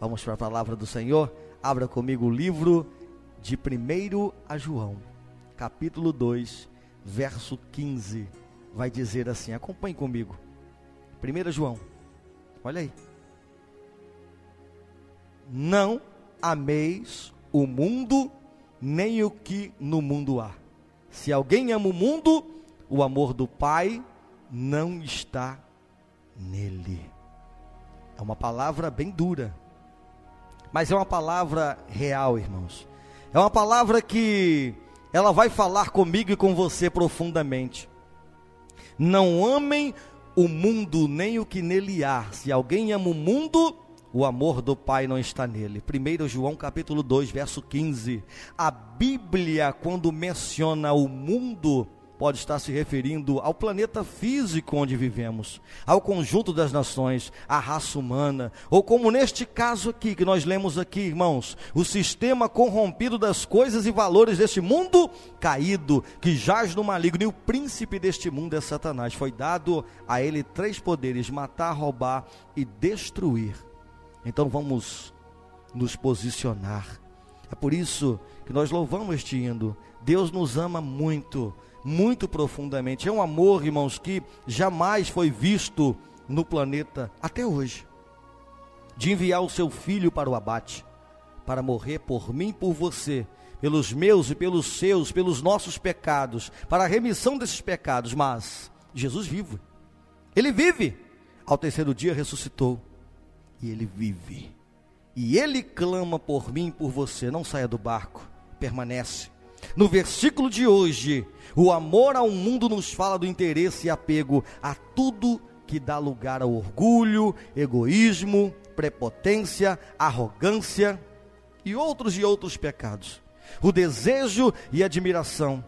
Vamos para a palavra do Senhor. Abra comigo o livro de 1 a João, capítulo 2, verso 15. Vai dizer assim: acompanhe comigo. 1 João, olha aí. Não ameis o mundo, nem o que no mundo há. Se alguém ama o mundo, o amor do Pai não está nele. É uma palavra bem dura, mas é uma palavra real, irmãos. É uma palavra que ela vai falar comigo e com você profundamente. Não amem o mundo nem o que nele há. Se alguém ama o mundo, o amor do Pai não está nele. 1 João capítulo 2, verso 15. A Bíblia, quando menciona o mundo, pode estar se referindo ao planeta físico onde vivemos, ao conjunto das nações, à raça humana, ou como neste caso aqui que nós lemos aqui, irmãos, o sistema corrompido das coisas e valores deste mundo caído, que jaz no maligno, e o príncipe deste mundo é Satanás. Foi dado a ele três poderes: matar, roubar e destruir. Então vamos nos posicionar. É por isso que nós louvamos este hino. Deus nos ama muito muito profundamente. É um amor, irmãos, que jamais foi visto no planeta até hoje. De enviar o seu filho para o abate, para morrer por mim por você, pelos meus e pelos seus, pelos nossos pecados, para a remissão desses pecados. Mas Jesus vive. Ele vive. Ao terceiro dia ressuscitou. E ele vive. E ele clama por mim por você. Não saia do barco. Permanece no versículo de hoje, o amor ao mundo nos fala do interesse e apego a tudo que dá lugar ao orgulho, egoísmo, prepotência, arrogância e outros e outros pecados. O desejo e admiração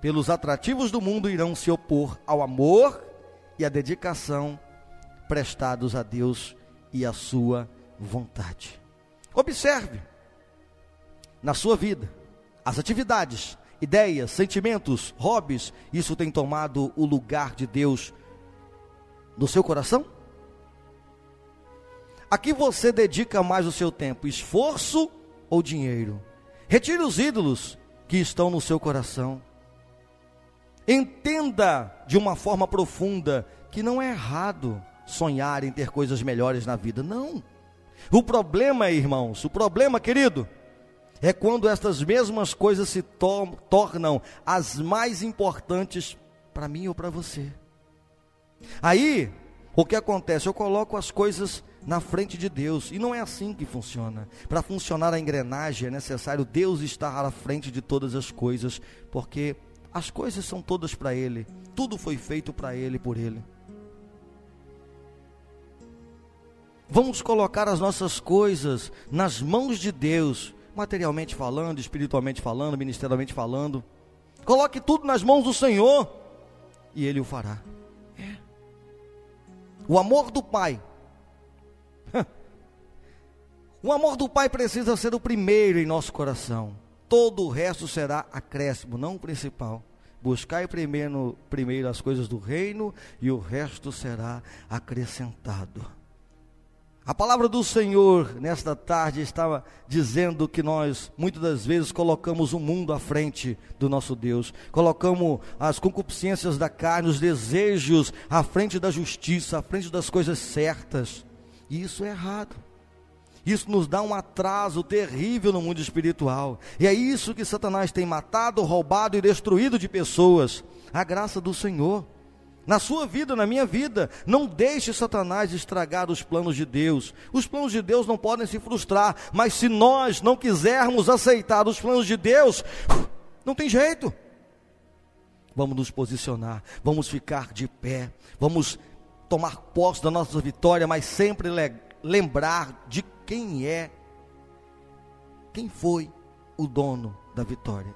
pelos atrativos do mundo irão se opor ao amor e à dedicação prestados a Deus e à sua vontade. Observe na sua vida as atividades, ideias, sentimentos, hobbies, isso tem tomado o lugar de Deus no seu coração? A que você dedica mais o seu tempo, esforço ou dinheiro? Retire os ídolos que estão no seu coração. Entenda de uma forma profunda que não é errado sonhar em ter coisas melhores na vida, não. O problema, irmãos, o problema, querido, é quando estas mesmas coisas se to tornam as mais importantes para mim ou para você. Aí, o que acontece? Eu coloco as coisas na frente de Deus, e não é assim que funciona. Para funcionar a engrenagem é necessário Deus estar à frente de todas as coisas, porque as coisas são todas para Ele, tudo foi feito para Ele, por Ele. Vamos colocar as nossas coisas nas mãos de Deus, materialmente falando, espiritualmente falando, ministerialmente falando. Coloque tudo nas mãos do Senhor e Ele o fará. É. O amor do Pai. O amor do Pai precisa ser o primeiro em nosso coração. Todo o resto será acréscimo, não o principal. Buscai primeiro, primeiro as coisas do reino e o resto será acrescentado. A palavra do Senhor nesta tarde estava dizendo que nós muitas das vezes colocamos o mundo à frente do nosso Deus, colocamos as concupiscências da carne, os desejos à frente da justiça, à frente das coisas certas, e isso é errado. Isso nos dá um atraso terrível no mundo espiritual, e é isso que Satanás tem matado, roubado e destruído de pessoas. A graça do Senhor na sua vida, na minha vida. Não deixe Satanás estragar os planos de Deus. Os planos de Deus não podem se frustrar, mas se nós não quisermos aceitar os planos de Deus, não tem jeito. Vamos nos posicionar, vamos ficar de pé, vamos tomar posse da nossa vitória, mas sempre lembrar de quem é, quem foi o dono da vitória.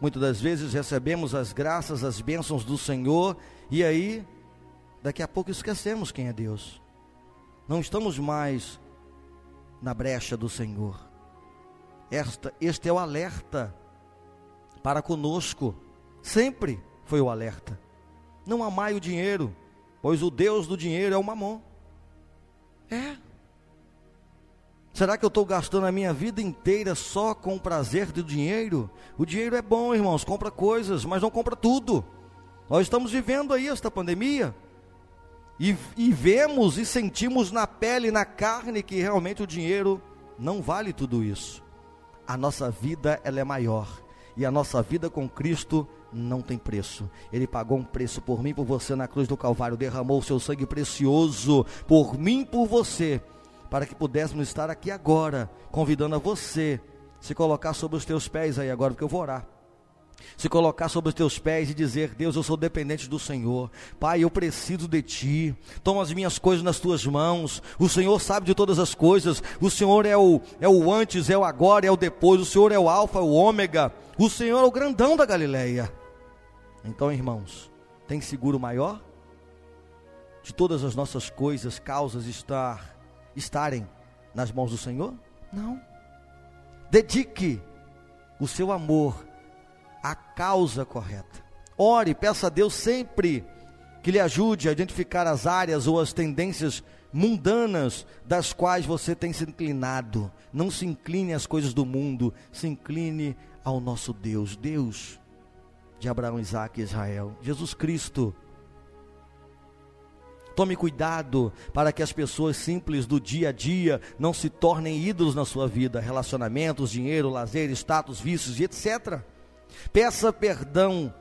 Muitas das vezes recebemos as graças, as bênçãos do Senhor, e aí, daqui a pouco esquecemos quem é Deus. Não estamos mais na brecha do Senhor. Esta, este é o alerta para conosco. Sempre foi o alerta. Não amai o dinheiro, pois o Deus do dinheiro é o mamon. É. Será que eu estou gastando a minha vida inteira só com o prazer do dinheiro? O dinheiro é bom, irmãos, compra coisas, mas não compra tudo. Nós estamos vivendo aí esta pandemia. E, e vemos e sentimos na pele, na carne, que realmente o dinheiro não vale tudo isso. A nossa vida ela é maior. E a nossa vida com Cristo não tem preço. Ele pagou um preço por mim, por você na cruz do Calvário, derramou o seu sangue precioso por mim, por você para que pudéssemos estar aqui agora, convidando a você se colocar sobre os teus pés aí agora, porque eu vou orar. Se colocar sobre os teus pés e dizer: Deus, eu sou dependente do Senhor. Pai, eu preciso de Ti. Toma as minhas coisas nas tuas mãos. O Senhor sabe de todas as coisas. O Senhor é o, é o antes, é o agora, é o depois. O Senhor é o Alfa, é o Ômega. O Senhor é o grandão da Galileia. Então, irmãos, tem seguro maior? De todas as nossas coisas, causas, estar estarem nas mãos do Senhor? Não. Dedique o seu amor à causa correta. Ore, peça a Deus sempre que lhe ajude a identificar as áreas ou as tendências mundanas das quais você tem se inclinado. Não se incline às coisas do mundo, se incline ao nosso Deus, Deus de Abraão, Isaac e Israel, Jesus Cristo Tome cuidado para que as pessoas simples do dia a dia não se tornem ídolos na sua vida, relacionamentos, dinheiro, lazer, status, vícios e etc. Peça perdão.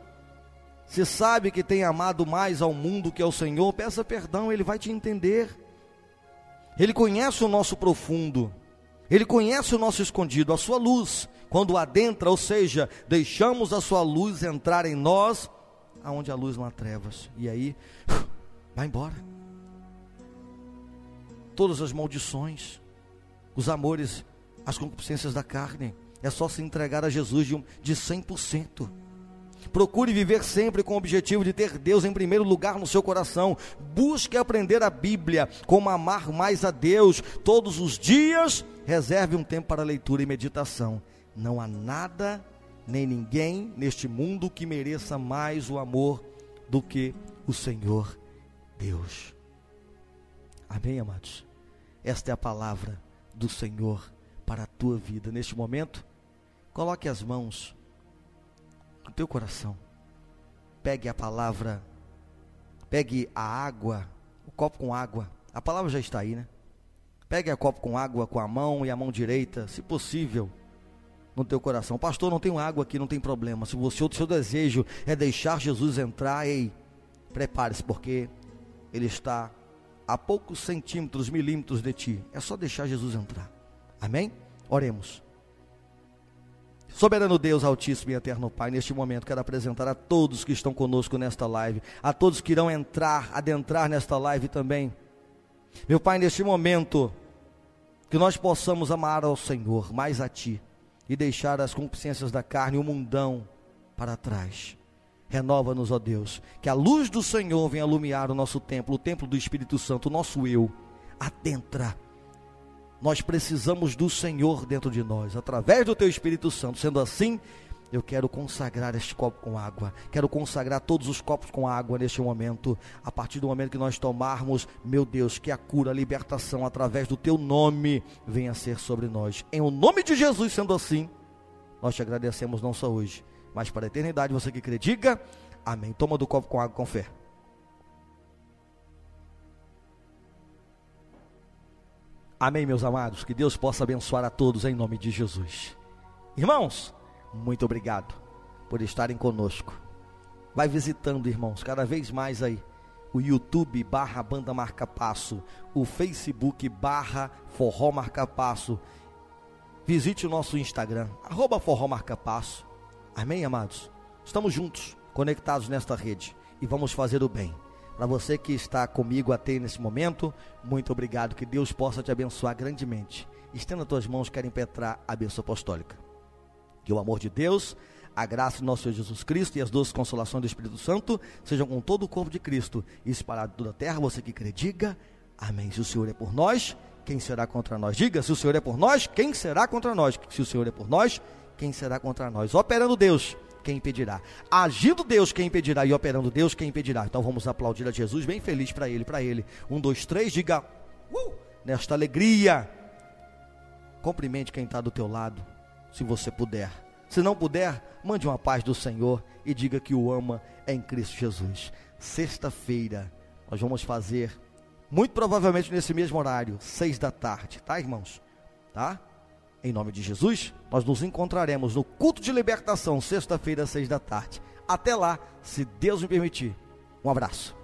Se sabe que tem amado mais ao mundo que ao Senhor, peça perdão, ele vai te entender. Ele conhece o nosso profundo. Ele conhece o nosso escondido, a sua luz, quando adentra, ou seja, deixamos a sua luz entrar em nós, aonde a luz não há trevas. E aí, Vai embora. Todas as maldições, os amores, as concupiscências da carne, é só se entregar a Jesus de, um, de 100%. Procure viver sempre com o objetivo de ter Deus em primeiro lugar no seu coração. Busque aprender a Bíblia, como amar mais a Deus. Todos os dias, reserve um tempo para leitura e meditação. Não há nada nem ninguém neste mundo que mereça mais o amor do que o Senhor Deus. Amém, amados? Esta é a palavra do Senhor para a tua vida. Neste momento, coloque as mãos no teu coração. Pegue a palavra, pegue a água, o copo com água. A palavra já está aí, né? Pegue a copo com água com a mão e a mão direita, se possível, no teu coração. Pastor, não tenho água aqui, não tem problema. Se você, o seu desejo é deixar Jesus entrar, ei, prepare-se, porque ele está a poucos centímetros, milímetros de ti. É só deixar Jesus entrar. Amém? Oremos. Soberano Deus, Altíssimo e Eterno Pai, neste momento quero apresentar a todos que estão conosco nesta live, a todos que irão entrar, adentrar nesta live também. Meu Pai, neste momento, que nós possamos amar ao Senhor, mais a Ti, e deixar as concupiscências da carne, o mundão, para trás. Renova-nos, ó Deus, que a luz do Senhor venha iluminar o nosso templo, o templo do Espírito Santo, o nosso eu. Adentra. Nós precisamos do Senhor dentro de nós, através do Teu Espírito Santo. Sendo assim, eu quero consagrar este copo com água. Quero consagrar todos os copos com água neste momento. A partir do momento que nós tomarmos, meu Deus, que a cura, a libertação através do Teu nome venha ser sobre nós. Em o nome de Jesus, sendo assim, nós te agradecemos não só hoje mas para a eternidade. Você que crê, diga amém. Toma do copo com água com fé. Amém, meus amados. Que Deus possa abençoar a todos em nome de Jesus. Irmãos, muito obrigado por estarem conosco. Vai visitando, irmãos, cada vez mais aí o YouTube barra Banda Marca Passo, o Facebook barra Forró Marca Passo. Visite o nosso Instagram, arroba Forró Marca Passo. Amém, amados? Estamos juntos, conectados nesta rede e vamos fazer o bem. Para você que está comigo até nesse momento, muito obrigado. Que Deus possa te abençoar grandemente. Estenda tuas mãos, quero impetrar a bênção apostólica. Que o amor de Deus, a graça do nosso Senhor Jesus Cristo e as doces consolações do Espírito Santo sejam com todo o corpo de Cristo e espalhado toda a terra. Você que crê, diga amém. Se o Senhor é por nós, quem será contra nós? Diga, se o Senhor é por nós, quem será contra nós? Se o Senhor é por nós, quem será contra nós? Operando Deus, quem impedirá? Agindo Deus, quem impedirá? E operando Deus, quem impedirá? Então vamos aplaudir a Jesus, bem feliz para ele, para ele. Um, dois, três, diga, uh, nesta alegria. cumprimente quem está do teu lado, se você puder. Se não puder, mande uma paz do Senhor e diga que o ama em Cristo Jesus. Sexta-feira, nós vamos fazer, muito provavelmente nesse mesmo horário, seis da tarde, tá, irmãos? Tá? Em nome de Jesus, nós nos encontraremos no culto de libertação, sexta-feira, seis da tarde. Até lá, se Deus me permitir. Um abraço.